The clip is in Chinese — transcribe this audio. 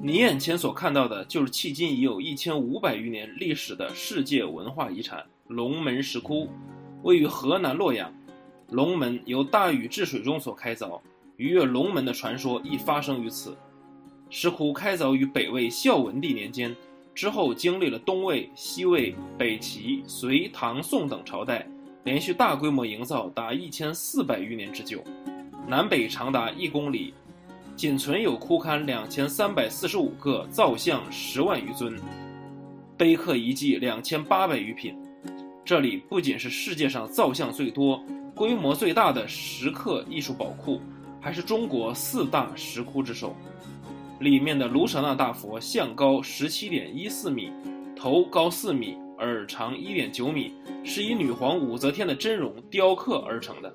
你眼前所看到的，就是迄今已有一千五百余年历史的世界文化遗产龙门石窟，位于河南洛阳。龙门由大禹治水中所开凿，鱼跃龙门的传说亦发生于此。石窟开凿于北魏孝文帝年间，之后经历了东魏、西魏、北齐、隋、唐、宋等朝代，连续大规模营造达一千四百余年之久，南北长达一公里。仅存有窟龛两千三百四十五个，造像十万余尊，碑刻遗迹两千八百余品。这里不仅是世界上造像最多、规模最大的石刻艺术宝库，还是中国四大石窟之首。里面的卢舍那大佛像高十七点一四米，头高四米，耳长一点九米，是以女皇武则天的真容雕刻而成的。